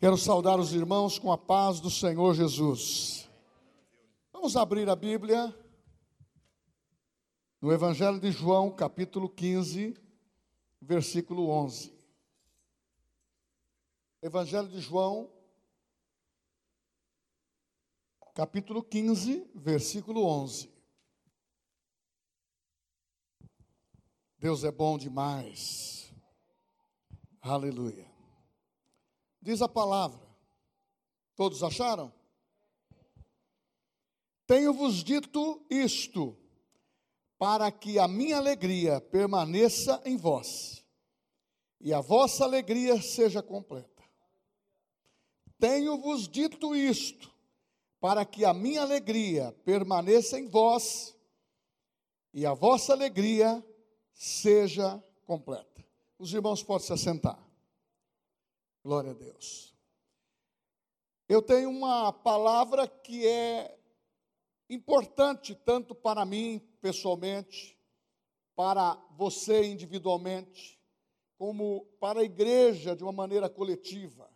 Quero saudar os irmãos com a paz do Senhor Jesus. Vamos abrir a Bíblia no Evangelho de João, capítulo 15, versículo 11. Evangelho de João, capítulo 15, versículo 11. Deus é bom demais. Aleluia. Diz a palavra. Todos acharam? Tenho-vos dito isto, para que a minha alegria permaneça em vós, e a vossa alegria seja completa. Tenho-vos dito isto, para que a minha alegria permaneça em vós, e a vossa alegria seja completa. Os irmãos podem se assentar. Glória a Deus. Eu tenho uma palavra que é importante tanto para mim pessoalmente, para você individualmente, como para a igreja de uma maneira coletiva.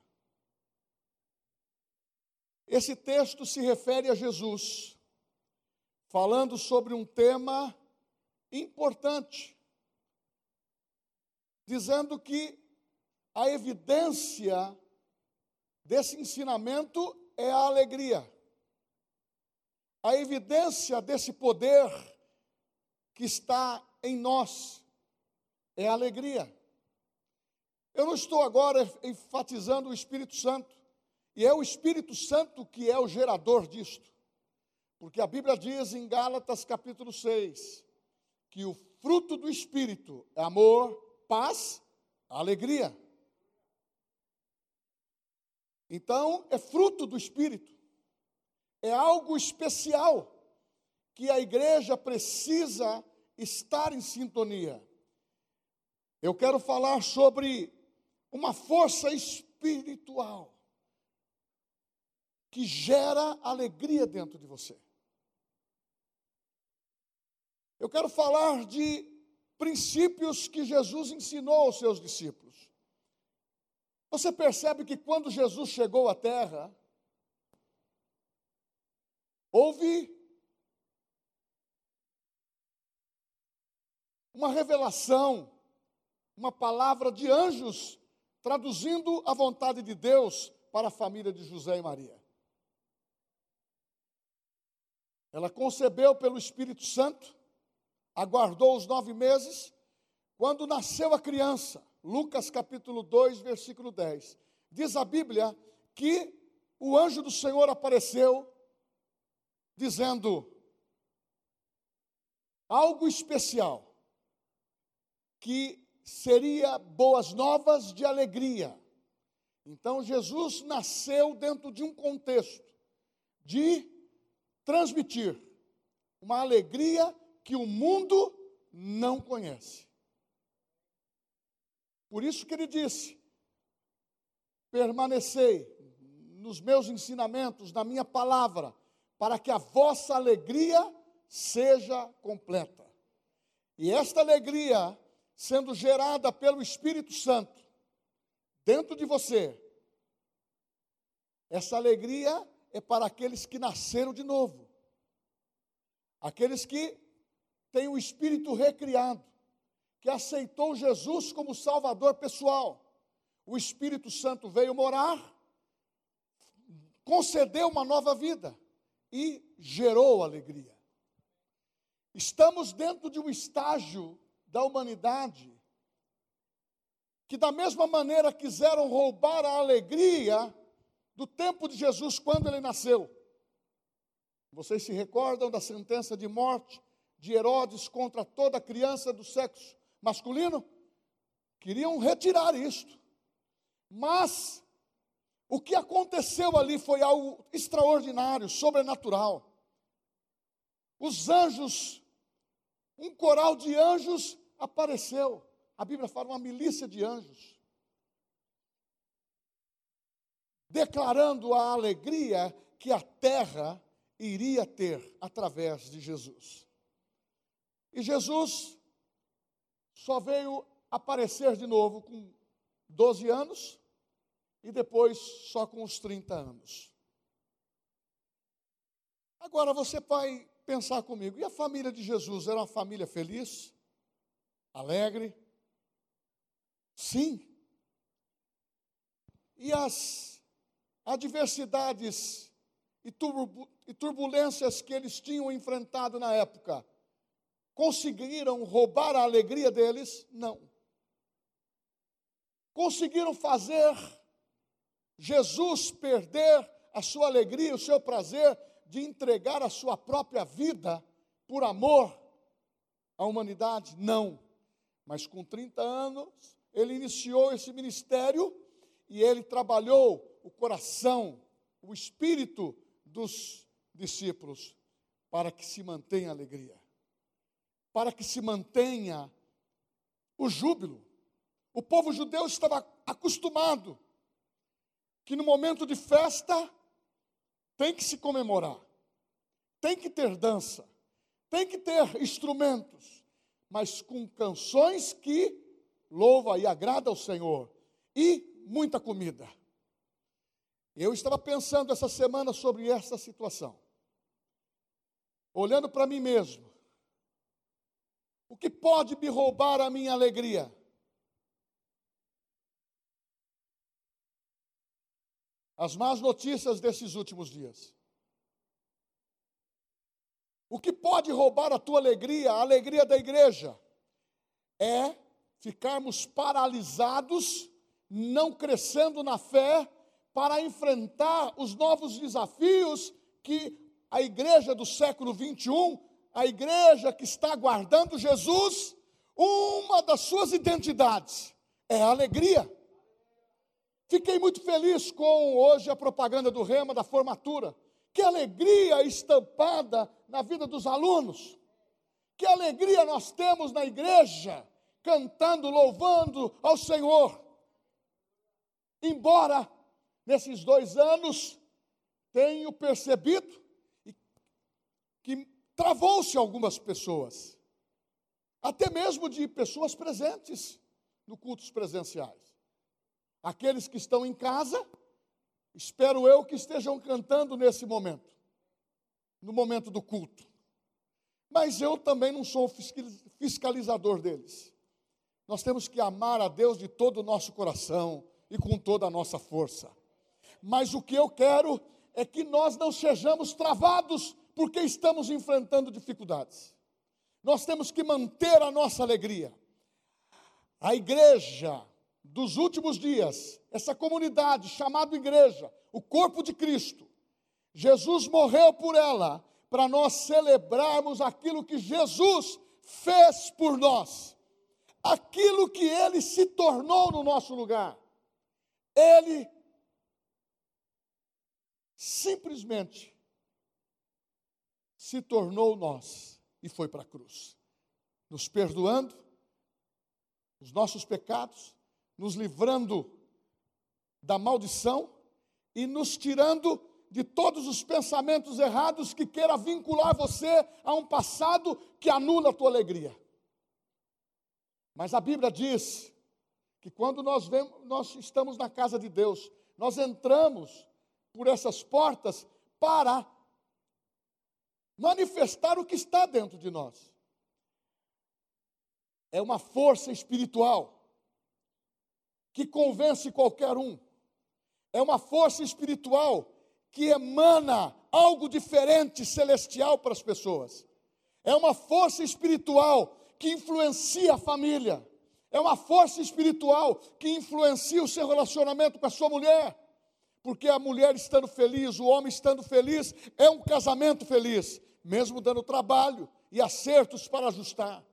Esse texto se refere a Jesus, falando sobre um tema importante, dizendo que a evidência desse ensinamento é a alegria. A evidência desse poder que está em nós é a alegria. Eu não estou agora enfatizando o Espírito Santo, e é o Espírito Santo que é o gerador disto. Porque a Bíblia diz em Gálatas capítulo 6 que o fruto do Espírito é amor, paz, alegria. Então, é fruto do Espírito. É algo especial que a igreja precisa estar em sintonia. Eu quero falar sobre uma força espiritual que gera alegria dentro de você. Eu quero falar de princípios que Jesus ensinou aos seus discípulos. Você percebe que quando Jesus chegou à terra, houve uma revelação, uma palavra de anjos traduzindo a vontade de Deus para a família de José e Maria. Ela concebeu pelo Espírito Santo, aguardou os nove meses, quando nasceu a criança, Lucas capítulo 2, versículo 10. Diz a Bíblia que o anjo do Senhor apareceu dizendo algo especial, que seria boas novas de alegria. Então Jesus nasceu dentro de um contexto de transmitir uma alegria que o mundo não conhece. Por isso que ele disse: permanecei nos meus ensinamentos, na minha palavra, para que a vossa alegria seja completa. E esta alegria, sendo gerada pelo Espírito Santo, dentro de você, essa alegria é para aqueles que nasceram de novo, aqueles que têm o espírito recriado, que aceitou Jesus como Salvador pessoal. O Espírito Santo veio morar, concedeu uma nova vida e gerou alegria. Estamos dentro de um estágio da humanidade que, da mesma maneira, quiseram roubar a alegria do tempo de Jesus quando ele nasceu. Vocês se recordam da sentença de morte de Herodes contra toda criança do sexo masculino, queriam retirar isto. Mas o que aconteceu ali foi algo extraordinário, sobrenatural. Os anjos, um coral de anjos apareceu. A Bíblia fala uma milícia de anjos. Declarando a alegria que a terra iria ter através de Jesus. E Jesus só veio aparecer de novo com 12 anos e depois só com os 30 anos. Agora você vai pensar comigo, e a família de Jesus era uma família feliz? Alegre? Sim. E as adversidades e turbulências que eles tinham enfrentado na época conseguiram roubar a alegria deles? Não. Conseguiram fazer Jesus perder a sua alegria, o seu prazer de entregar a sua própria vida por amor à humanidade? Não. Mas com 30 anos, ele iniciou esse ministério e ele trabalhou o coração, o espírito dos discípulos para que se mantenha a alegria, para que se mantenha o júbilo. O povo judeu estava acostumado que no momento de festa tem que se comemorar, tem que ter dança, tem que ter instrumentos, mas com canções que louva e agrada ao Senhor e muita comida. Eu estava pensando essa semana sobre essa situação. Olhando para mim mesmo. O que pode me roubar a minha alegria? As más notícias desses últimos dias. O que pode roubar a tua alegria, a alegria da igreja, é ficarmos paralisados, não crescendo na fé, para enfrentar os novos desafios que a igreja do século 21, a igreja que está aguardando Jesus, uma das suas identidades é a alegria. Fiquei muito feliz com hoje a propaganda do Rema da formatura. Que alegria estampada na vida dos alunos. Que alegria nós temos na igreja, cantando, louvando ao Senhor. Embora nesses dois anos, tenho percebido que travou-se algumas pessoas, até mesmo de pessoas presentes no cultos presenciais. Aqueles que estão em casa, espero eu que estejam cantando nesse momento, no momento do culto. Mas eu também não sou fiscalizador deles. Nós temos que amar a Deus de todo o nosso coração e com toda a nossa força mas o que eu quero é que nós não sejamos travados porque estamos enfrentando dificuldades. Nós temos que manter a nossa alegria. A igreja dos últimos dias, essa comunidade chamada igreja, o corpo de Cristo, Jesus morreu por ela para nós celebrarmos aquilo que Jesus fez por nós, aquilo que ele se tornou no nosso lugar. Ele simplesmente se tornou nós e foi para a cruz, nos perdoando os nossos pecados, nos livrando da maldição e nos tirando de todos os pensamentos errados que queira vincular você a um passado que anula a tua alegria. Mas a Bíblia diz que quando nós, vemos, nós estamos na casa de Deus, nós entramos por essas portas para manifestar o que está dentro de nós. É uma força espiritual que convence qualquer um. É uma força espiritual que emana algo diferente, celestial para as pessoas. É uma força espiritual que influencia a família. É uma força espiritual que influencia o seu relacionamento com a sua mulher porque a mulher estando feliz, o homem estando feliz, é um casamento feliz, mesmo dando trabalho e acertos para ajustar.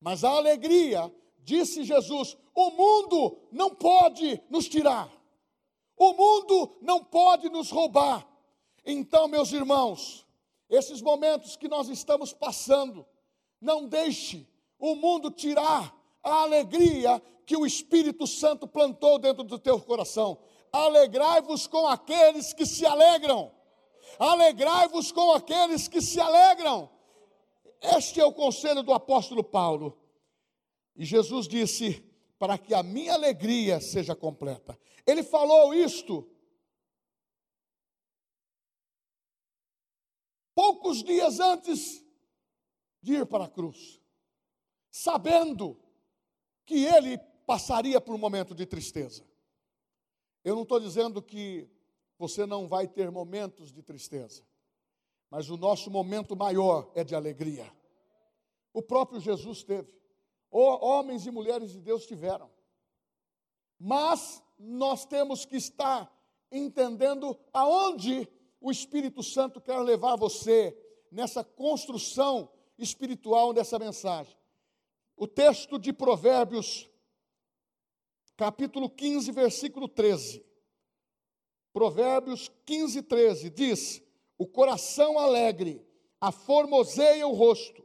Mas a alegria, disse Jesus, o mundo não pode nos tirar, o mundo não pode nos roubar. Então, meus irmãos, esses momentos que nós estamos passando, não deixe o mundo tirar a alegria que o Espírito Santo plantou dentro do teu coração alegrai-vos com aqueles que se alegram. Alegrai-vos com aqueles que se alegram. Este é o conselho do apóstolo Paulo. E Jesus disse: para que a minha alegria seja completa. Ele falou isto poucos dias antes de ir para a cruz, sabendo que ele passaria por um momento de tristeza. Eu não estou dizendo que você não vai ter momentos de tristeza, mas o nosso momento maior é de alegria. O próprio Jesus teve, homens e mulheres de Deus tiveram, mas nós temos que estar entendendo aonde o Espírito Santo quer levar você nessa construção espiritual dessa mensagem. O texto de Provérbios, capítulo 15, versículo 13. Provérbios 15, 13 diz: O coração alegre aformoseia o rosto,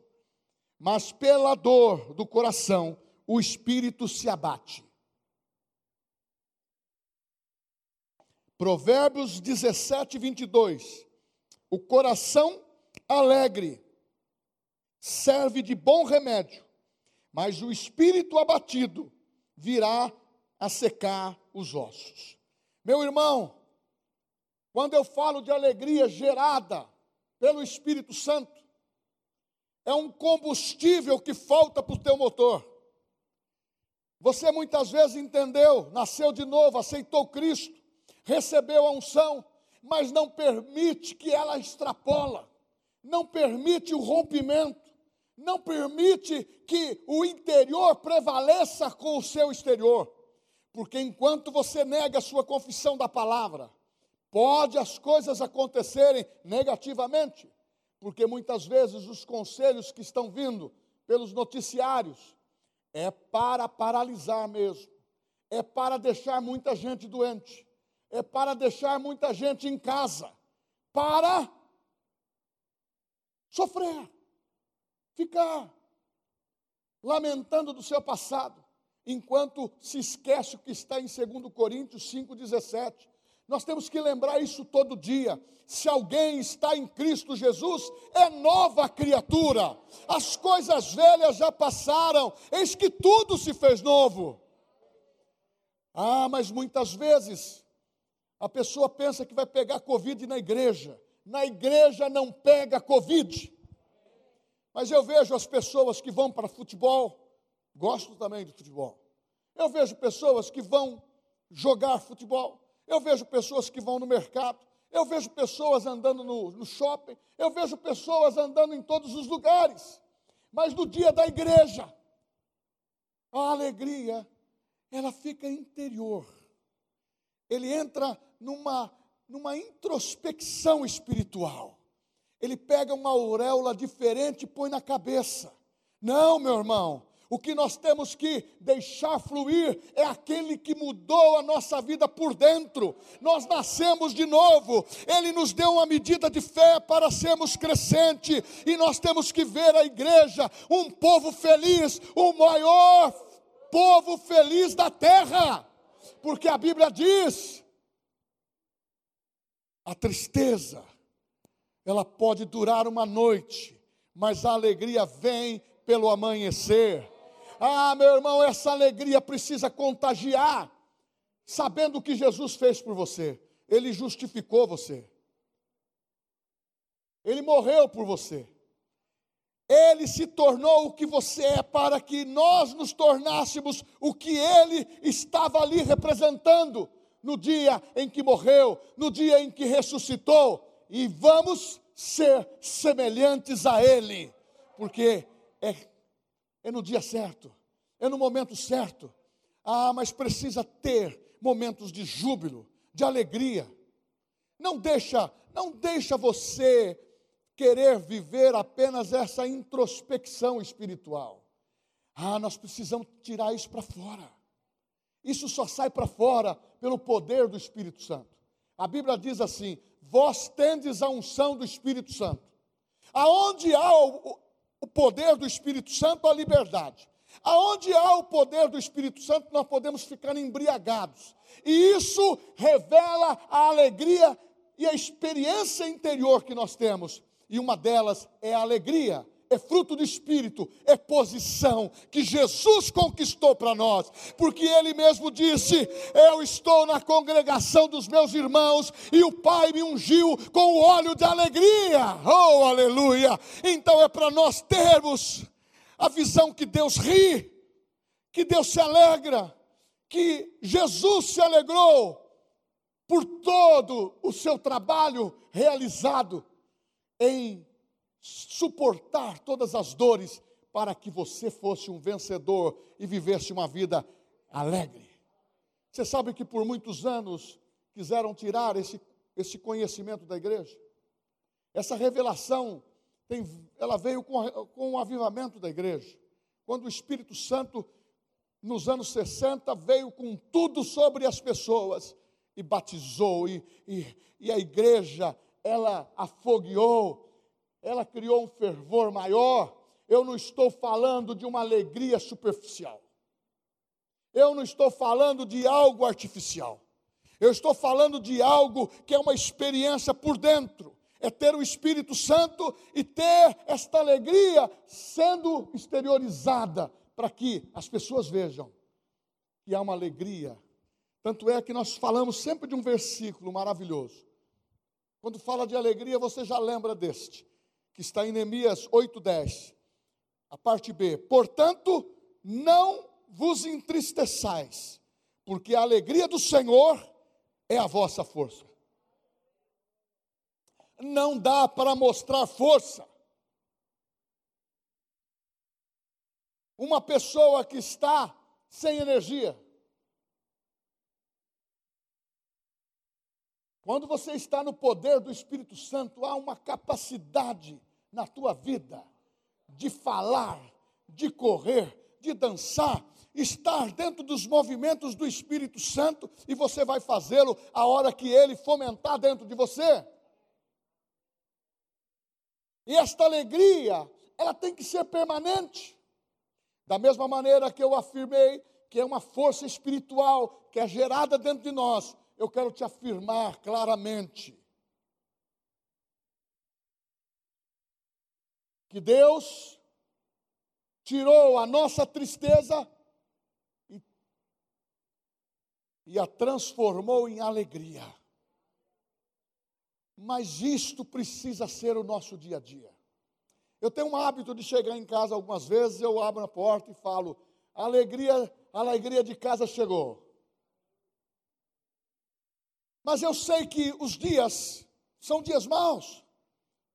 mas pela dor do coração o espírito se abate. Provérbios 17, 22. O coração alegre serve de bom remédio, mas o espírito abatido virá a secar os ossos. Meu irmão, quando eu falo de alegria gerada pelo Espírito Santo, é um combustível que falta para o teu motor. Você muitas vezes entendeu, nasceu de novo, aceitou Cristo, recebeu a unção, mas não permite que ela extrapola, não permite o rompimento, não permite que o interior prevaleça com o seu exterior. Porque enquanto você nega a sua confissão da palavra, pode as coisas acontecerem negativamente, porque muitas vezes os conselhos que estão vindo pelos noticiários é para paralisar mesmo, é para deixar muita gente doente, é para deixar muita gente em casa, para sofrer, ficar lamentando do seu passado, enquanto se esquece o que está em 2 Coríntios 5,17. Nós temos que lembrar isso todo dia. Se alguém está em Cristo Jesus, é nova criatura. As coisas velhas já passaram, eis que tudo se fez novo. Ah, mas muitas vezes a pessoa pensa que vai pegar Covid na igreja. Na igreja não pega Covid. Mas eu vejo as pessoas que vão para futebol, gosto também de futebol. Eu vejo pessoas que vão jogar futebol. Eu vejo pessoas que vão no mercado. Eu vejo pessoas andando no, no shopping. Eu vejo pessoas andando em todos os lugares. Mas no dia da igreja, a alegria, ela fica interior. Ele entra numa, numa introspecção espiritual. Ele pega uma auréola diferente e põe na cabeça. Não, meu irmão, o que nós temos que deixar fluir é aquele que mudou a nossa vida por dentro. Nós nascemos de novo. Ele nos deu uma medida de fé para sermos crescente e nós temos que ver a igreja um povo feliz, o maior povo feliz da terra. Porque a Bíblia diz a tristeza, ela pode durar uma noite, mas a alegria vem pelo amanhecer. Ah, meu irmão, essa alegria precisa contagiar, sabendo o que Jesus fez por você. Ele justificou você. Ele morreu por você. Ele se tornou o que você é para que nós nos tornássemos o que ele estava ali representando no dia em que morreu, no dia em que ressuscitou, e vamos ser semelhantes a Ele, porque é, é no dia certo, é no momento certo. Ah, mas precisa ter momentos de júbilo, de alegria. Não deixa, não deixa você querer viver apenas essa introspecção espiritual. Ah, nós precisamos tirar isso para fora. Isso só sai para fora pelo poder do Espírito Santo. A Bíblia diz assim: Vós tendes a unção do Espírito Santo. Aonde há o, poder do Espírito Santo, a liberdade. Aonde há o poder do Espírito Santo, nós podemos ficar embriagados. E isso revela a alegria e a experiência interior que nós temos. E uma delas é a alegria é fruto do Espírito, é posição que Jesus conquistou para nós, porque Ele mesmo disse: Eu estou na congregação dos meus irmãos e o Pai me ungiu com o óleo de alegria. Oh, aleluia! Então é para nós termos a visão que Deus ri, que Deus se alegra, que Jesus se alegrou por todo o seu trabalho realizado em suportar todas as dores para que você fosse um vencedor e vivesse uma vida alegre. Você sabe que por muitos anos quiseram tirar esse, esse conhecimento da igreja? Essa revelação, tem, ela veio com, com o avivamento da igreja. Quando o Espírito Santo, nos anos 60, veio com tudo sobre as pessoas e batizou, e, e, e a igreja, ela afogueou, ela criou um fervor maior. Eu não estou falando de uma alegria superficial. Eu não estou falando de algo artificial. Eu estou falando de algo que é uma experiência por dentro. É ter o Espírito Santo e ter esta alegria sendo exteriorizada para que as pessoas vejam que há uma alegria. Tanto é que nós falamos sempre de um versículo maravilhoso. Quando fala de alegria, você já lembra deste que está em Neemias 8:10. A parte B. Portanto, não vos entristeçais, porque a alegria do Senhor é a vossa força. Não dá para mostrar força. Uma pessoa que está sem energia. Quando você está no poder do Espírito Santo, há uma capacidade na tua vida de falar, de correr, de dançar, estar dentro dos movimentos do Espírito Santo e você vai fazê-lo a hora que ele fomentar dentro de você. E esta alegria, ela tem que ser permanente. Da mesma maneira que eu afirmei que é uma força espiritual que é gerada dentro de nós, eu quero te afirmar claramente que Deus tirou a nossa tristeza e, e a transformou em alegria. Mas isto precisa ser o nosso dia a dia. Eu tenho um hábito de chegar em casa algumas vezes, eu abro a porta e falo: alegria, a alegria de casa chegou. Mas eu sei que os dias são dias maus.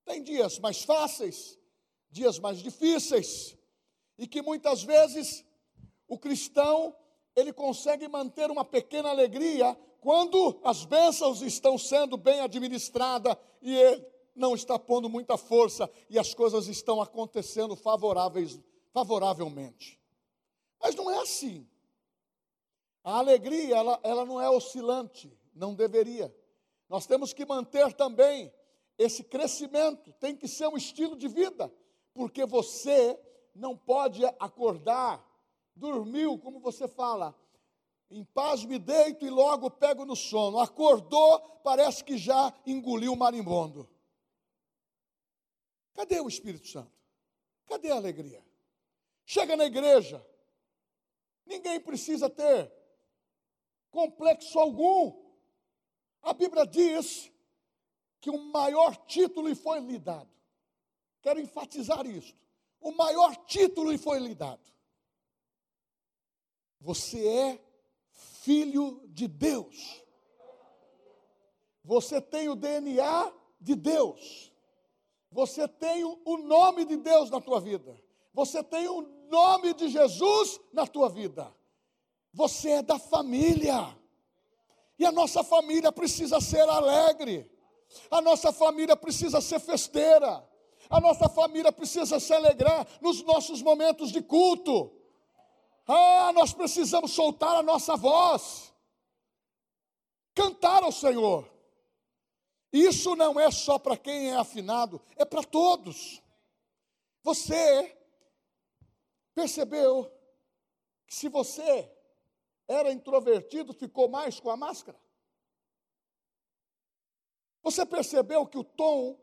Tem dias mais fáceis, dias mais difíceis, e que muitas vezes o cristão ele consegue manter uma pequena alegria quando as bênçãos estão sendo bem administradas e ele não está pondo muita força e as coisas estão acontecendo favoráveis, favoravelmente. Mas não é assim. A alegria, ela, ela não é oscilante, não deveria. Nós temos que manter também esse crescimento, tem que ser um estilo de vida porque você não pode acordar, dormiu, como você fala, em paz me deito e logo pego no sono. Acordou, parece que já engoliu o marimbondo. Cadê o Espírito Santo? Cadê a alegria? Chega na igreja, ninguém precisa ter complexo algum. A Bíblia diz que o maior título lhe foi lhe dado. Quero enfatizar isto. O maior título lhe foi lhe dado. Você é filho de Deus. Você tem o DNA de Deus. Você tem o nome de Deus na tua vida. Você tem o nome de Jesus na tua vida. Você é da família. E a nossa família precisa ser alegre. A nossa família precisa ser festeira. A nossa família precisa se alegrar nos nossos momentos de culto. Ah, nós precisamos soltar a nossa voz, cantar ao Senhor. Isso não é só para quem é afinado, é para todos. Você percebeu que se você era introvertido, ficou mais com a máscara? Você percebeu que o tom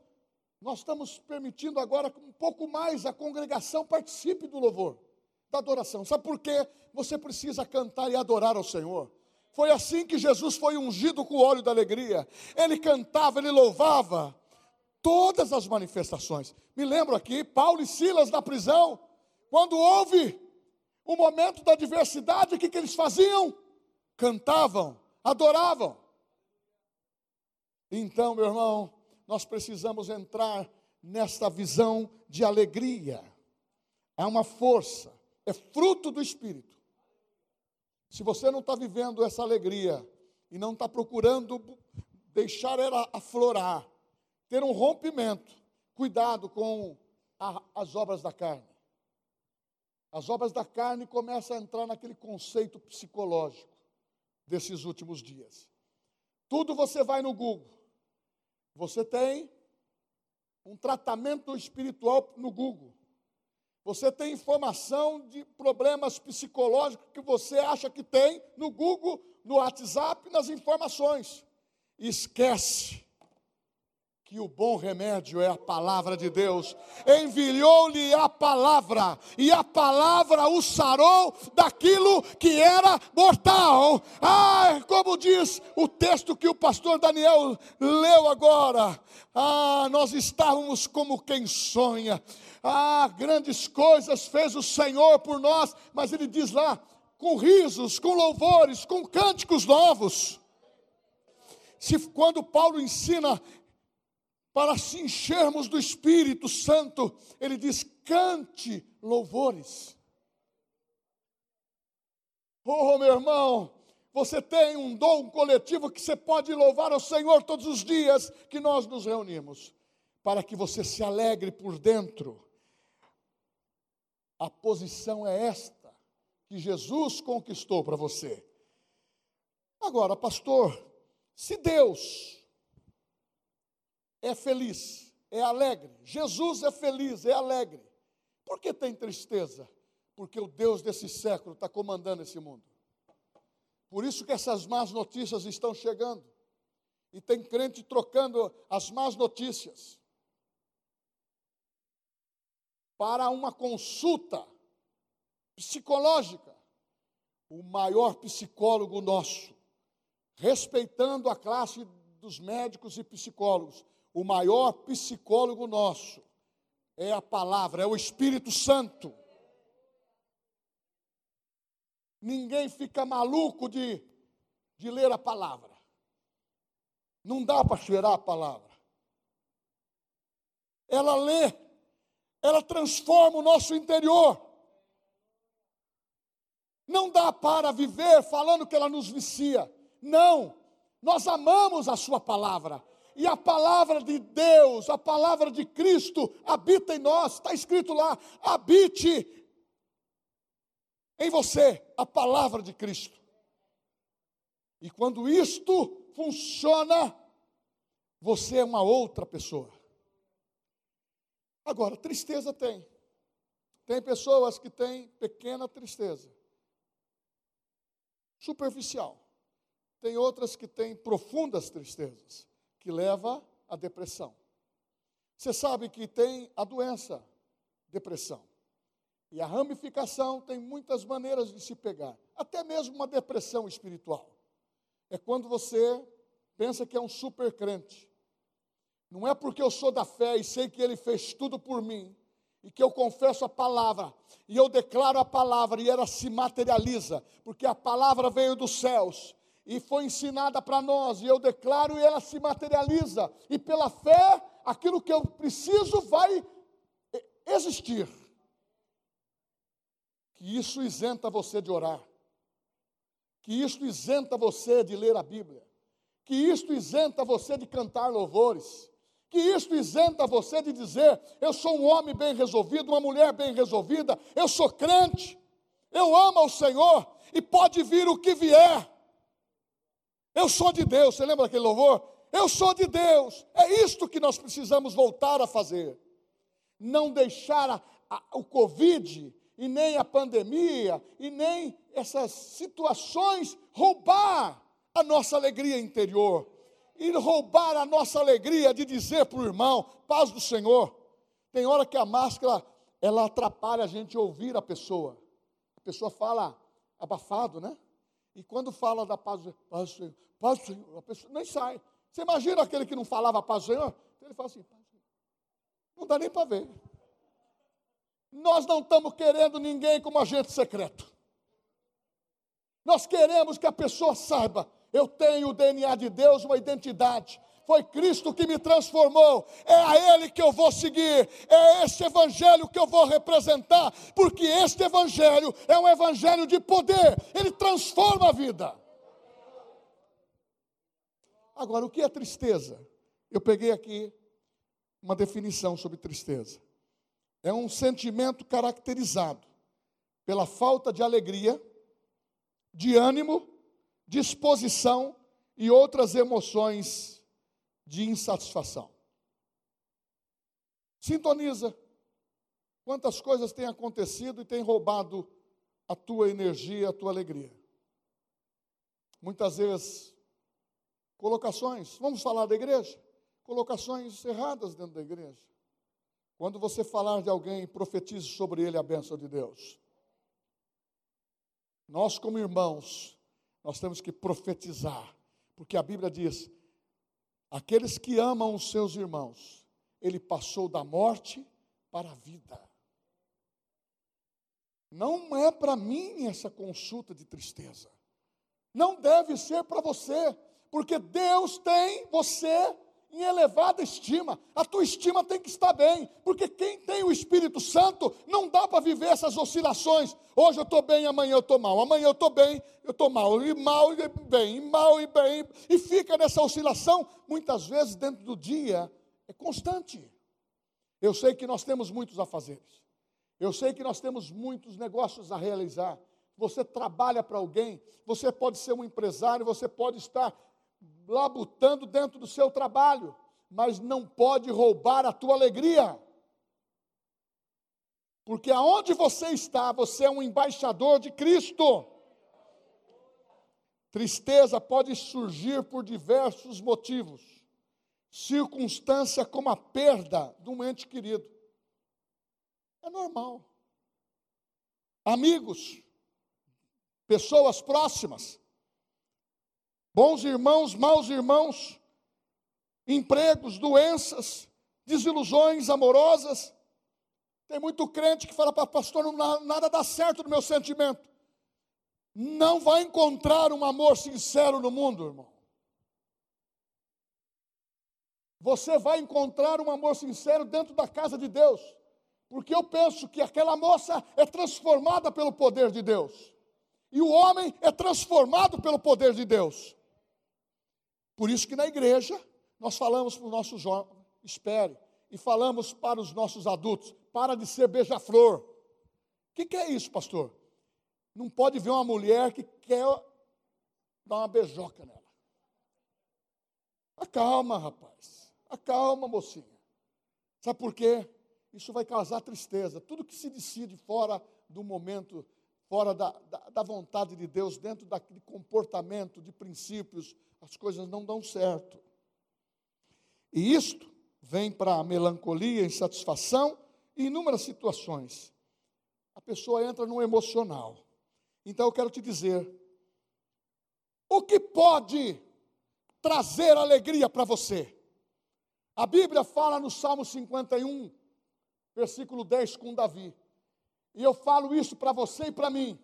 nós estamos permitindo agora que um pouco mais a congregação participe do louvor, da adoração. Sabe por quê? Você precisa cantar e adorar ao Senhor. Foi assim que Jesus foi ungido com o óleo da alegria. Ele cantava, ele louvava todas as manifestações. Me lembro aqui, Paulo e Silas na prisão, quando houve o momento da adversidade, o que, que eles faziam? Cantavam, adoravam. Então, meu irmão, nós precisamos entrar nesta visão de alegria. É uma força, é fruto do Espírito. Se você não está vivendo essa alegria e não está procurando deixar ela aflorar, ter um rompimento, cuidado com a, as obras da carne. As obras da carne começam a entrar naquele conceito psicológico desses últimos dias. Tudo você vai no Google. Você tem um tratamento espiritual no Google. Você tem informação de problemas psicológicos que você acha que tem no Google, no WhatsApp, nas informações. Esquece que o bom remédio é a palavra de Deus. Enviou-lhe a palavra, e a palavra o sarou daquilo que era mortal. Ah, como diz o texto que o pastor Daniel leu agora. Ah, nós estávamos como quem sonha. Ah, grandes coisas fez o Senhor por nós, mas ele diz lá, com risos, com louvores, com cânticos novos. Se quando Paulo ensina para se enchermos do Espírito Santo, ele diz: cante louvores. Oh, meu irmão, você tem um dom coletivo que você pode louvar ao Senhor todos os dias que nós nos reunimos, para que você se alegre por dentro. A posição é esta que Jesus conquistou para você. Agora, pastor, se Deus é feliz, é alegre. Jesus é feliz, é alegre. Por que tem tristeza? Porque o Deus desse século está comandando esse mundo. Por isso que essas más notícias estão chegando. E tem crente trocando as más notícias para uma consulta psicológica. O maior psicólogo nosso, respeitando a classe dos médicos e psicólogos, o maior psicólogo nosso é a palavra, é o Espírito Santo. Ninguém fica maluco de, de ler a palavra. Não dá para cheirar a palavra. Ela lê, ela transforma o nosso interior. Não dá para viver falando que ela nos vicia. Não, nós amamos a Sua palavra e a palavra de Deus, a palavra de Cristo habita em nós, está escrito lá: habite em você a palavra de Cristo. E quando isto funciona, você é uma outra pessoa. Agora, tristeza tem. Tem pessoas que têm pequena tristeza, superficial. Tem outras que têm profundas tristezas que leva à depressão. Você sabe que tem a doença, depressão. E a ramificação tem muitas maneiras de se pegar, até mesmo uma depressão espiritual. É quando você pensa que é um super crente. Não é porque eu sou da fé e sei que ele fez tudo por mim, e que eu confesso a palavra, e eu declaro a palavra, e ela se materializa, porque a palavra veio dos céus, e foi ensinada para nós, e eu declaro e ela se materializa, e pela fé, aquilo que eu preciso vai existir. Que isso isenta você de orar, que isso isenta você de ler a Bíblia, que isto isenta você de cantar louvores, que isto isenta você de dizer: eu sou um homem bem resolvido, uma mulher bem resolvida, eu sou crente, eu amo ao Senhor, e pode vir o que vier, eu sou de Deus, você lembra daquele louvor? Eu sou de Deus. É isto que nós precisamos voltar a fazer. Não deixar a, a, o Covid e nem a pandemia e nem essas situações roubar a nossa alegria interior. e roubar a nossa alegria de dizer para o irmão, paz do Senhor. Tem hora que a máscara, ela atrapalha a gente ouvir a pessoa. A pessoa fala abafado, né? E quando fala da paz, paz do Senhor, paz do Senhor, a pessoa nem sai. Você imagina aquele que não falava paz do Senhor? Ele fala assim, não dá nem para ver. Nós não estamos querendo ninguém como agente secreto. Nós queremos que a pessoa saiba, eu tenho o DNA de Deus, uma identidade. Foi Cristo que me transformou. É a Ele que eu vou seguir. É esse Evangelho que eu vou representar. Porque este Evangelho é um Evangelho de poder. Ele transforma a vida. Agora, o que é tristeza? Eu peguei aqui uma definição sobre tristeza. É um sentimento caracterizado pela falta de alegria, de ânimo, disposição e outras emoções de insatisfação. Sintoniza. Quantas coisas têm acontecido e têm roubado a tua energia, a tua alegria. Muitas vezes, colocações, vamos falar da igreja? Colocações erradas dentro da igreja. Quando você falar de alguém, profetize sobre ele a bênção de Deus. Nós, como irmãos, nós temos que profetizar, porque a Bíblia diz: aqueles que amam os seus irmãos, ele passou da morte para a vida. Não é para mim essa consulta de tristeza. Não deve ser para você, porque Deus tem você em elevada estima. A tua estima tem que estar bem, porque quem tem o Espírito Santo não dá para viver essas oscilações. Hoje eu estou bem, amanhã eu estou mal. Amanhã eu estou bem, eu estou mal. E mal e bem, e mal e bem. E fica nessa oscilação, muitas vezes dentro do dia, é constante. Eu sei que nós temos muitos afazeres. Eu sei que nós temos muitos negócios a realizar. Você trabalha para alguém, você pode ser um empresário, você pode estar labutando dentro do seu trabalho, mas não pode roubar a tua alegria. Porque aonde você está, você é um embaixador de Cristo. Tristeza pode surgir por diversos motivos. Circunstância como a perda de um ente querido. É normal. Amigos, pessoas próximas, bons irmãos, maus irmãos, empregos, doenças, desilusões amorosas. Tem muito crente que fala para pastor, não, nada dá certo no meu sentimento. Não vai encontrar um amor sincero no mundo, irmão. Você vai encontrar um amor sincero dentro da casa de Deus. Porque eu penso que aquela moça é transformada pelo poder de Deus. E o homem é transformado pelo poder de Deus. Por isso que na igreja nós falamos para os nossos jovens, espere, e falamos para os nossos adultos, para de ser beija-flor. O que, que é isso, pastor? Não pode ver uma mulher que quer dar uma beijoca nela. Acalma, rapaz. Acalma, mocinha. Sabe por quê? Isso vai causar tristeza. Tudo que se decide fora do momento, fora da, da, da vontade de Deus, dentro daquele comportamento, de princípios, as coisas não dão certo. E isto vem para a melancolia, insatisfação e inúmeras situações. A pessoa entra no emocional. Então eu quero te dizer: o que pode trazer alegria para você? A Bíblia fala no Salmo 51, versículo 10 com Davi. E eu falo isso para você e para mim.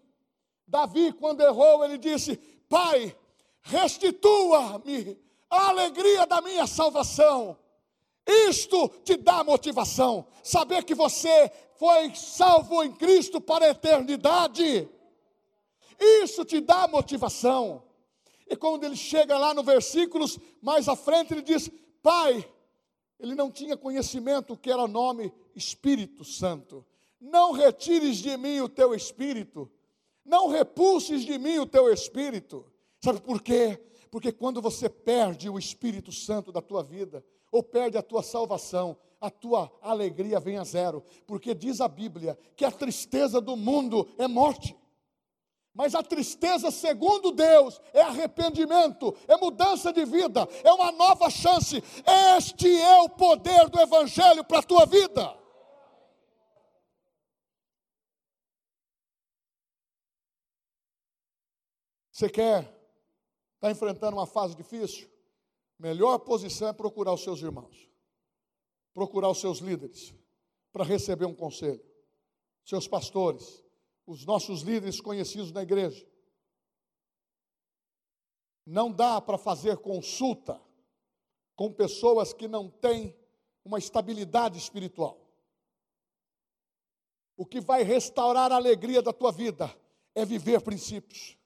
Davi, quando errou, ele disse: Pai, restitua-me a alegria da minha salvação. Isto te dá motivação, saber que você foi salvo em Cristo para a eternidade. Isso te dá motivação. E quando ele chega lá no versículos mais à frente, ele diz: Pai, ele não tinha conhecimento que era nome Espírito Santo. Não retires de mim o teu espírito, não repulses de mim o teu espírito. Sabe por quê? Porque quando você perde o Espírito Santo da tua vida, ou perde a tua salvação, a tua alegria vem a zero, porque diz a Bíblia que a tristeza do mundo é morte. Mas a tristeza, segundo Deus, é arrependimento, é mudança de vida, é uma nova chance. Este é o poder do Evangelho para a tua vida. Você quer estar tá enfrentando uma fase difícil? Melhor posição é procurar os seus irmãos, procurar os seus líderes, para receber um conselho, seus pastores, os nossos líderes conhecidos na igreja. Não dá para fazer consulta com pessoas que não têm uma estabilidade espiritual. O que vai restaurar a alegria da tua vida é viver princípios.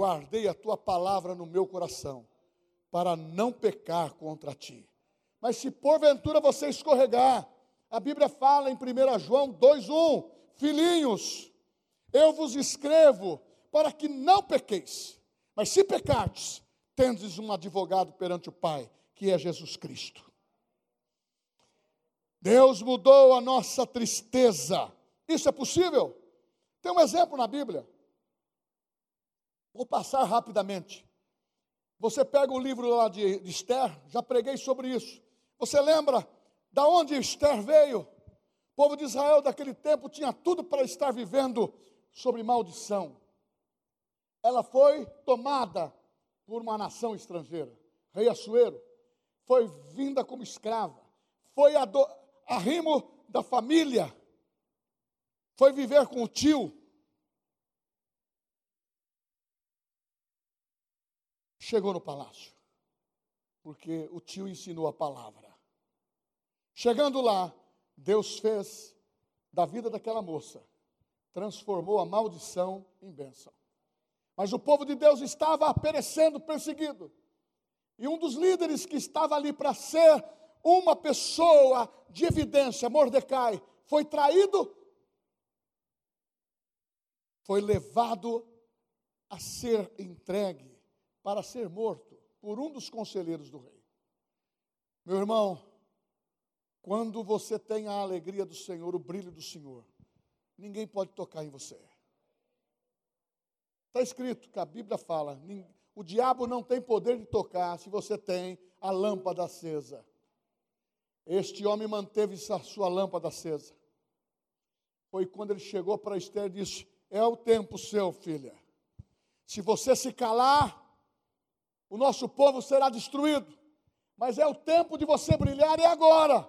Guardei a tua palavra no meu coração, para não pecar contra ti. Mas se porventura você escorregar, a Bíblia fala em 1 João 2,1: Filhinhos, eu vos escrevo para que não pequeis, mas se pecardes, tendes um advogado perante o Pai, que é Jesus Cristo. Deus mudou a nossa tristeza. Isso é possível? Tem um exemplo na Bíblia. Vou passar rapidamente. Você pega o livro lá de, de Esther, já preguei sobre isso. Você lembra da onde Esther veio? O povo de Israel daquele tempo tinha tudo para estar vivendo sobre maldição. Ela foi tomada por uma nação estrangeira, rei Assuero, foi vinda como escrava, foi a, do, a rimo da família, foi viver com o tio. Chegou no palácio, porque o tio ensinou a palavra. Chegando lá, Deus fez da vida daquela moça, transformou a maldição em bênção. Mas o povo de Deus estava perecendo, perseguido. E um dos líderes que estava ali para ser uma pessoa de evidência, Mordecai, foi traído, foi levado a ser entregue para ser morto por um dos conselheiros do rei. Meu irmão, quando você tem a alegria do Senhor, o brilho do Senhor, ninguém pode tocar em você. Está escrito que a Bíblia fala: o diabo não tem poder de tocar se você tem a lâmpada acesa. Este homem manteve a sua lâmpada acesa. Foi quando ele chegou para Esther e disse: É o tempo seu, filha. Se você se calar, o nosso povo será destruído. Mas é o tempo de você brilhar e é agora.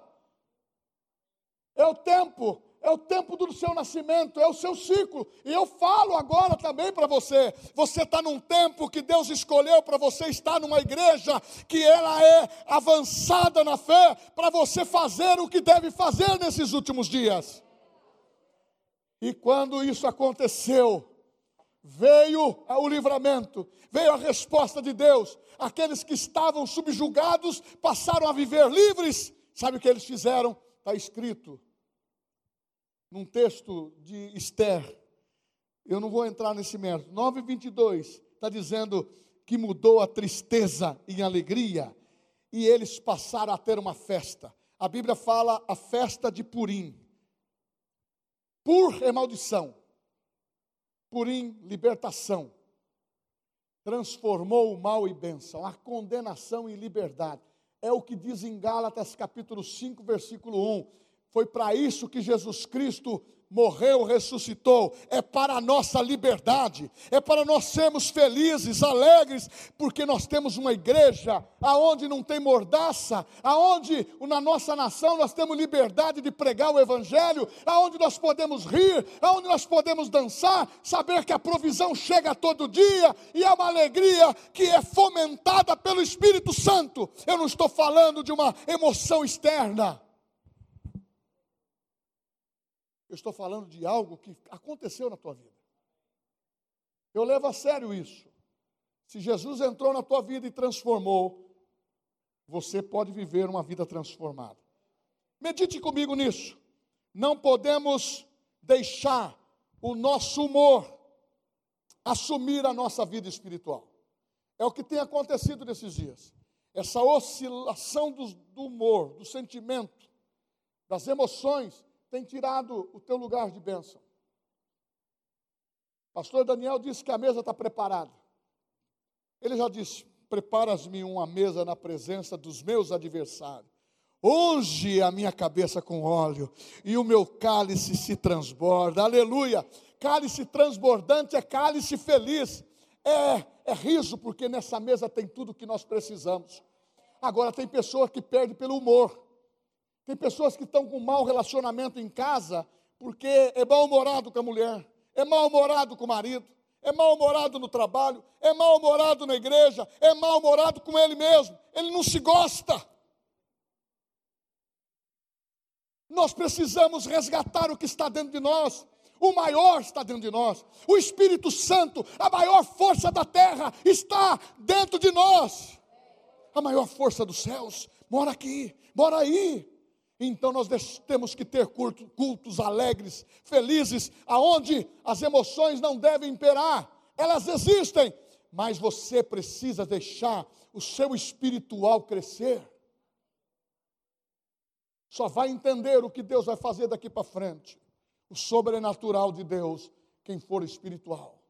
É o tempo, é o tempo do seu nascimento, é o seu ciclo. E eu falo agora também para você: você está num tempo que Deus escolheu para você estar numa igreja que ela é avançada na fé, para você fazer o que deve fazer nesses últimos dias. E quando isso aconteceu, veio o livramento, veio a resposta de Deus. Aqueles que estavam subjugados passaram a viver livres. Sabe o que eles fizeram? Está escrito num texto de Esther. Eu não vou entrar nesse mérito. 9:22 está dizendo que mudou a tristeza em alegria e eles passaram a ter uma festa. A Bíblia fala a festa de Purim. Pur é maldição. Purim, libertação. Transformou o mal em bênção, a condenação em liberdade. É o que diz em Gálatas capítulo 5, versículo 1 foi para isso que Jesus Cristo morreu, ressuscitou, é para a nossa liberdade, é para nós sermos felizes, alegres, porque nós temos uma igreja aonde não tem mordaça, aonde na nossa nação nós temos liberdade de pregar o evangelho, aonde nós podemos rir, aonde nós podemos dançar, saber que a provisão chega todo dia e é uma alegria que é fomentada pelo Espírito Santo. Eu não estou falando de uma emoção externa. Eu estou falando de algo que aconteceu na tua vida. Eu levo a sério isso. Se Jesus entrou na tua vida e transformou, você pode viver uma vida transformada. Medite comigo nisso. Não podemos deixar o nosso humor assumir a nossa vida espiritual. É o que tem acontecido nesses dias. Essa oscilação do, do humor, do sentimento, das emoções, tem tirado o teu lugar de bênção. Pastor Daniel disse que a mesa está preparada. Ele já disse: Preparas-me uma mesa na presença dos meus adversários. Unge a minha cabeça com óleo e o meu cálice se transborda. Aleluia! Cálice transbordante é cálice feliz. É, é riso, porque nessa mesa tem tudo que nós precisamos. Agora, tem pessoas que perdem pelo humor. Tem pessoas que estão com mau relacionamento em casa, porque é mal-humorado com a mulher, é mal-humorado com o marido, é mal-humorado no trabalho, é mal-humorado na igreja, é mal-humorado com ele mesmo. Ele não se gosta. Nós precisamos resgatar o que está dentro de nós. O maior está dentro de nós. O Espírito Santo, a maior força da terra, está dentro de nós. A maior força dos céus mora aqui, mora aí. Então nós temos que ter cultos alegres, felizes, aonde as emoções não devem imperar. Elas existem, mas você precisa deixar o seu espiritual crescer. Só vai entender o que Deus vai fazer daqui para frente. O sobrenatural de Deus, quem for espiritual.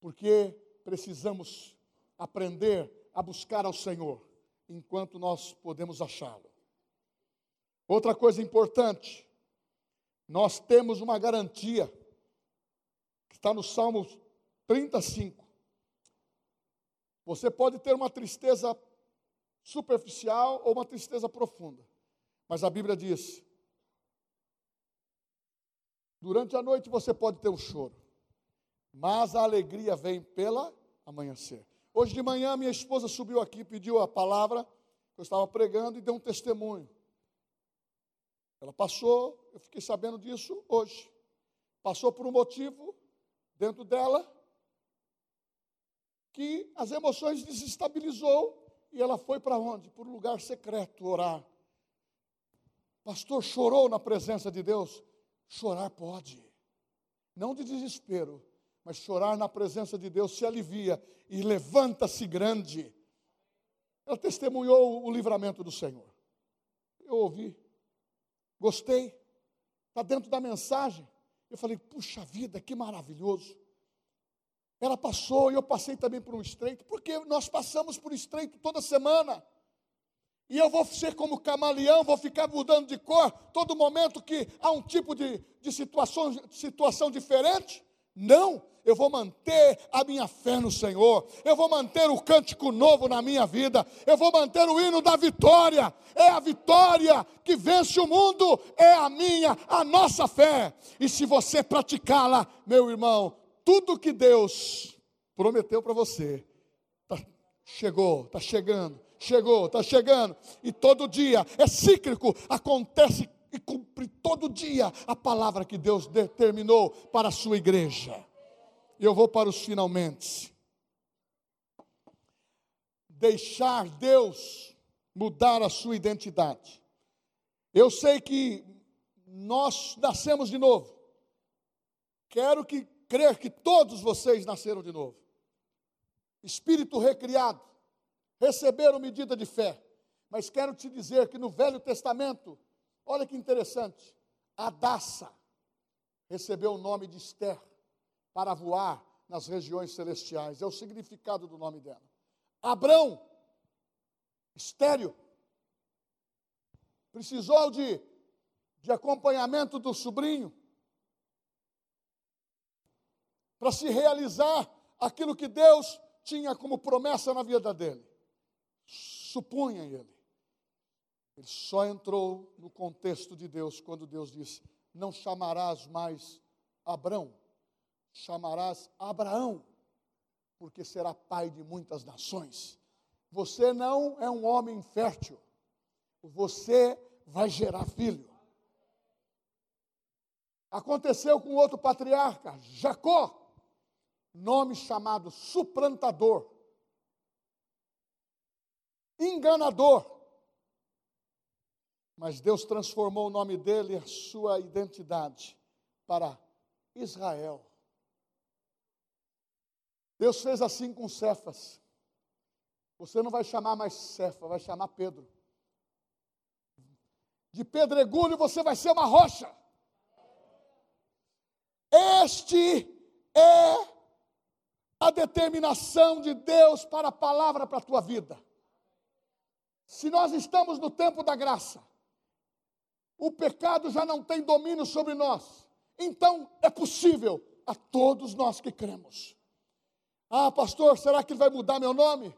Porque precisamos aprender a buscar ao Senhor enquanto nós podemos achá-lo. Outra coisa importante, nós temos uma garantia, que está no Salmo 35. Você pode ter uma tristeza superficial ou uma tristeza profunda, mas a Bíblia diz: durante a noite você pode ter um choro, mas a alegria vem pela amanhecer. Hoje de manhã, minha esposa subiu aqui, pediu a palavra, eu estava pregando e deu um testemunho. Ela passou, eu fiquei sabendo disso hoje. Passou por um motivo dentro dela que as emoções desestabilizou e ela foi para onde? Para um lugar secreto orar. Pastor chorou na presença de Deus. Chorar pode, não de desespero, mas chorar na presença de Deus se alivia e levanta-se grande. Ela testemunhou o livramento do Senhor. Eu ouvi, gostei, está dentro da mensagem. Eu falei, puxa vida, que maravilhoso. Ela passou e eu passei também por um estreito, porque nós passamos por estreito toda semana. E eu vou ser como camaleão, vou ficar mudando de cor todo momento que há um tipo de, de situação, situação diferente. Não, eu vou manter a minha fé no Senhor, eu vou manter o cântico novo na minha vida, eu vou manter o hino da vitória. É a vitória que vence o mundo, é a minha, a nossa fé. E se você praticá-la, meu irmão, tudo que Deus prometeu para você, tá, chegou, está chegando, chegou, está chegando, e todo dia é cíclico, acontece e cumpre todo dia a palavra que Deus determinou para a sua igreja. Eu vou para os finalmente. Deixar Deus mudar a sua identidade. Eu sei que nós nascemos de novo. Quero que crer que todos vocês nasceram de novo. Espírito recriado, receberam medida de fé. Mas quero te dizer que no Velho Testamento Olha que interessante. Adassa recebeu o nome de Esther para voar nas regiões celestiais. É o significado do nome dela. Abrão, estéreo, precisou de, de acompanhamento do sobrinho para se realizar aquilo que Deus tinha como promessa na vida dele. Supunha ele. Ele só entrou no contexto de Deus quando Deus disse: Não chamarás mais Abrão, chamarás Abraão, porque será pai de muitas nações. Você não é um homem fértil, você vai gerar filho. Aconteceu com outro patriarca, Jacó, nome chamado suplantador, enganador, mas Deus transformou o nome dele a sua identidade para Israel. Deus fez assim com Cefas. Você não vai chamar mais Cefa, vai chamar Pedro. De pedregulho você vai ser uma rocha. Este é a determinação de Deus para a palavra para a tua vida. Se nós estamos no tempo da graça, o pecado já não tem domínio sobre nós. Então é possível a todos nós que cremos. Ah, pastor, será que ele vai mudar meu nome?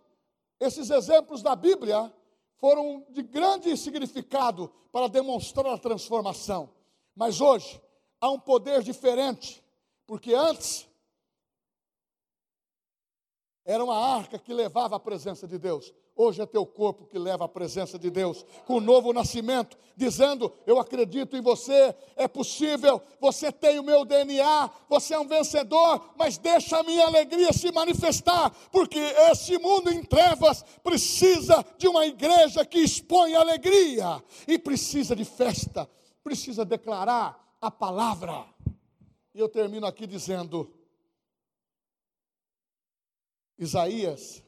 Esses exemplos da Bíblia foram de grande significado para demonstrar a transformação. Mas hoje há um poder diferente, porque antes era uma arca que levava a presença de Deus. Hoje é teu corpo que leva a presença de Deus, com o novo nascimento, dizendo: Eu acredito em você, é possível, você tem o meu DNA, você é um vencedor, mas deixa a minha alegria se manifestar, porque esse mundo em trevas precisa de uma igreja que expõe alegria, e precisa de festa, precisa declarar a palavra. E eu termino aqui dizendo: Isaías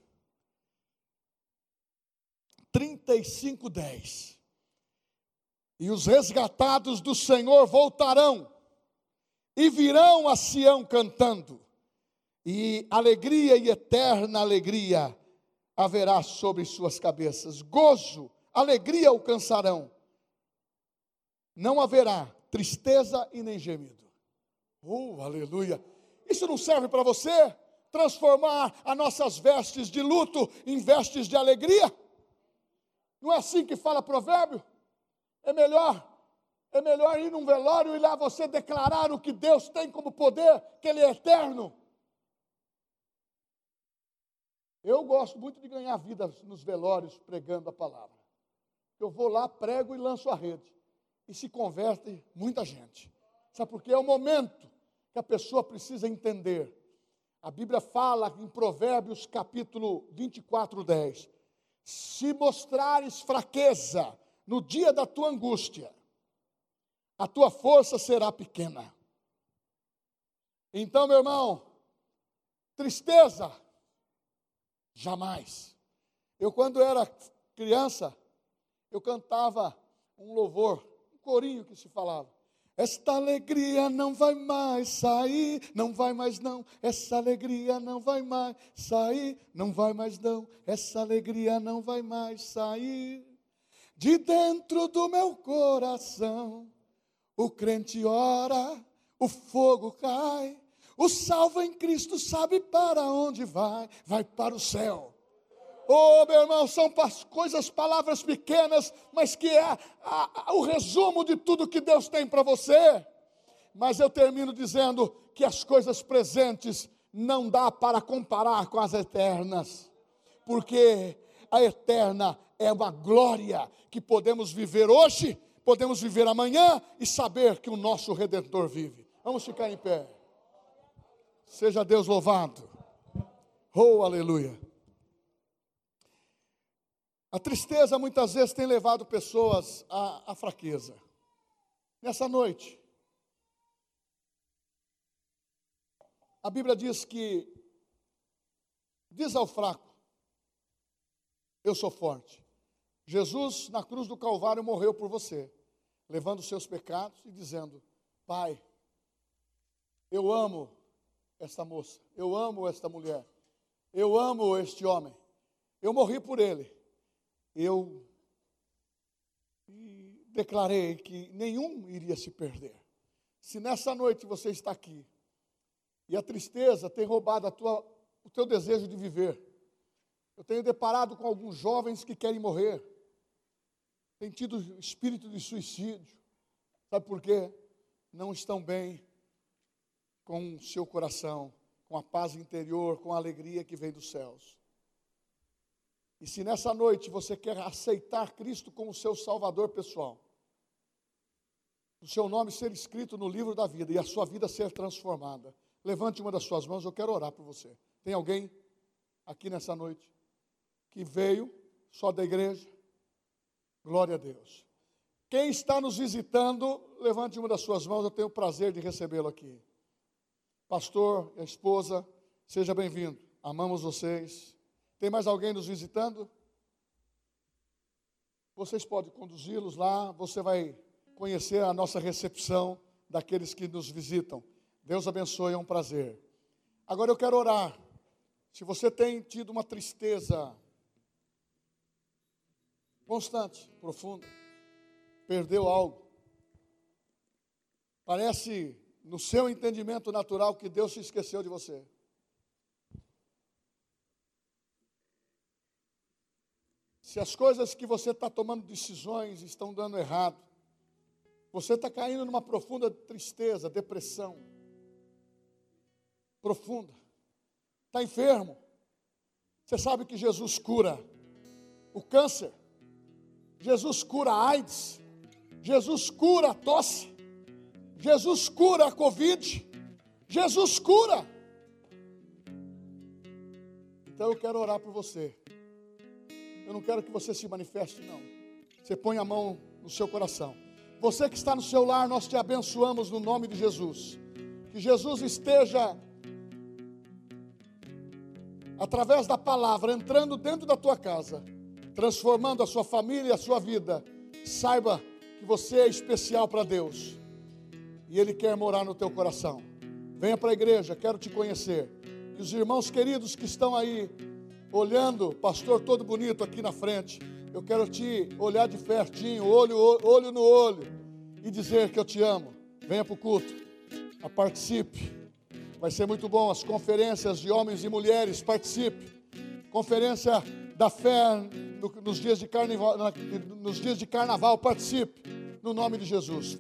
35, 10. E os resgatados do Senhor voltarão e virão a Sião cantando, e alegria e eterna alegria haverá sobre suas cabeças, gozo, alegria alcançarão, não haverá tristeza e nem gemido. Oh, aleluia! Isso não serve para você? transformar as nossas vestes de luto em vestes de alegria? Não é assim que fala provérbio? É melhor é melhor ir num velório e lá você declarar o que Deus tem como poder, que Ele é eterno. Eu gosto muito de ganhar vida nos velórios pregando a palavra. Eu vou lá, prego e lanço a rede. E se converte muita gente. Sabe por quê? É o momento que a pessoa precisa entender a Bíblia fala em Provérbios capítulo 24, 10. Se mostrares fraqueza no dia da tua angústia, a tua força será pequena. Então, meu irmão, tristeza, jamais. Eu, quando era criança, eu cantava um louvor, um corinho que se falava. Esta alegria não vai mais sair, não vai mais não. Essa alegria não vai mais sair, não vai mais não. Essa alegria não vai mais sair. De dentro do meu coração, o crente ora, o fogo cai. O salvo em Cristo sabe para onde vai, vai para o céu. Oh, meu irmão, são coisas, palavras pequenas, mas que é a, a, o resumo de tudo que Deus tem para você. Mas eu termino dizendo que as coisas presentes não dá para comparar com as eternas, porque a eterna é uma glória que podemos viver hoje, podemos viver amanhã e saber que o nosso Redentor vive. Vamos ficar em pé. Seja Deus louvado. Oh, aleluia. A tristeza muitas vezes tem levado pessoas à, à fraqueza. Nessa noite, a Bíblia diz que diz ao fraco: Eu sou forte. Jesus, na cruz do Calvário, morreu por você, levando os seus pecados e dizendo: Pai, eu amo esta moça, eu amo esta mulher, eu amo este homem, eu morri por ele eu declarei que nenhum iria se perder. Se nessa noite você está aqui e a tristeza tem roubado tua, o teu desejo de viver, eu tenho deparado com alguns jovens que querem morrer, têm tido espírito de suicídio, sabe por quê? Não estão bem com o seu coração, com a paz interior, com a alegria que vem dos céus. E se nessa noite você quer aceitar Cristo como seu Salvador pessoal, o seu nome ser escrito no livro da vida e a sua vida ser transformada, levante uma das suas mãos, eu quero orar por você. Tem alguém aqui nessa noite que veio só da igreja? Glória a Deus. Quem está nos visitando, levante uma das suas mãos, eu tenho o prazer de recebê-lo aqui. Pastor, a esposa, seja bem-vindo. Amamos vocês. Tem mais alguém nos visitando? Vocês podem conduzi-los lá, você vai conhecer a nossa recepção daqueles que nos visitam. Deus abençoe, é um prazer. Agora eu quero orar. Se você tem tido uma tristeza constante, profunda, perdeu algo, parece no seu entendimento natural que Deus se esqueceu de você. Se as coisas que você está tomando decisões estão dando errado, você está caindo numa profunda tristeza, depressão. Profunda. Está enfermo. Você sabe que Jesus cura o câncer. Jesus cura a AIDS. Jesus cura a tosse. Jesus cura a Covid. Jesus cura. Então eu quero orar por você. Eu não quero que você se manifeste, não. Você põe a mão no seu coração. Você que está no seu lar, nós te abençoamos no nome de Jesus. Que Jesus esteja, através da palavra, entrando dentro da tua casa, transformando a sua família e a sua vida. Saiba que você é especial para Deus e Ele quer morar no teu coração. Venha para a igreja, quero te conhecer. E os irmãos queridos que estão aí, olhando, pastor todo bonito aqui na frente, eu quero te olhar de pertinho, olho, olho no olho, e dizer que eu te amo. Venha para o culto, participe. Vai ser muito bom as conferências de homens e mulheres, participe. Conferência da fé no, nos, dias de carnaval, nos dias de carnaval, participe. No nome de Jesus.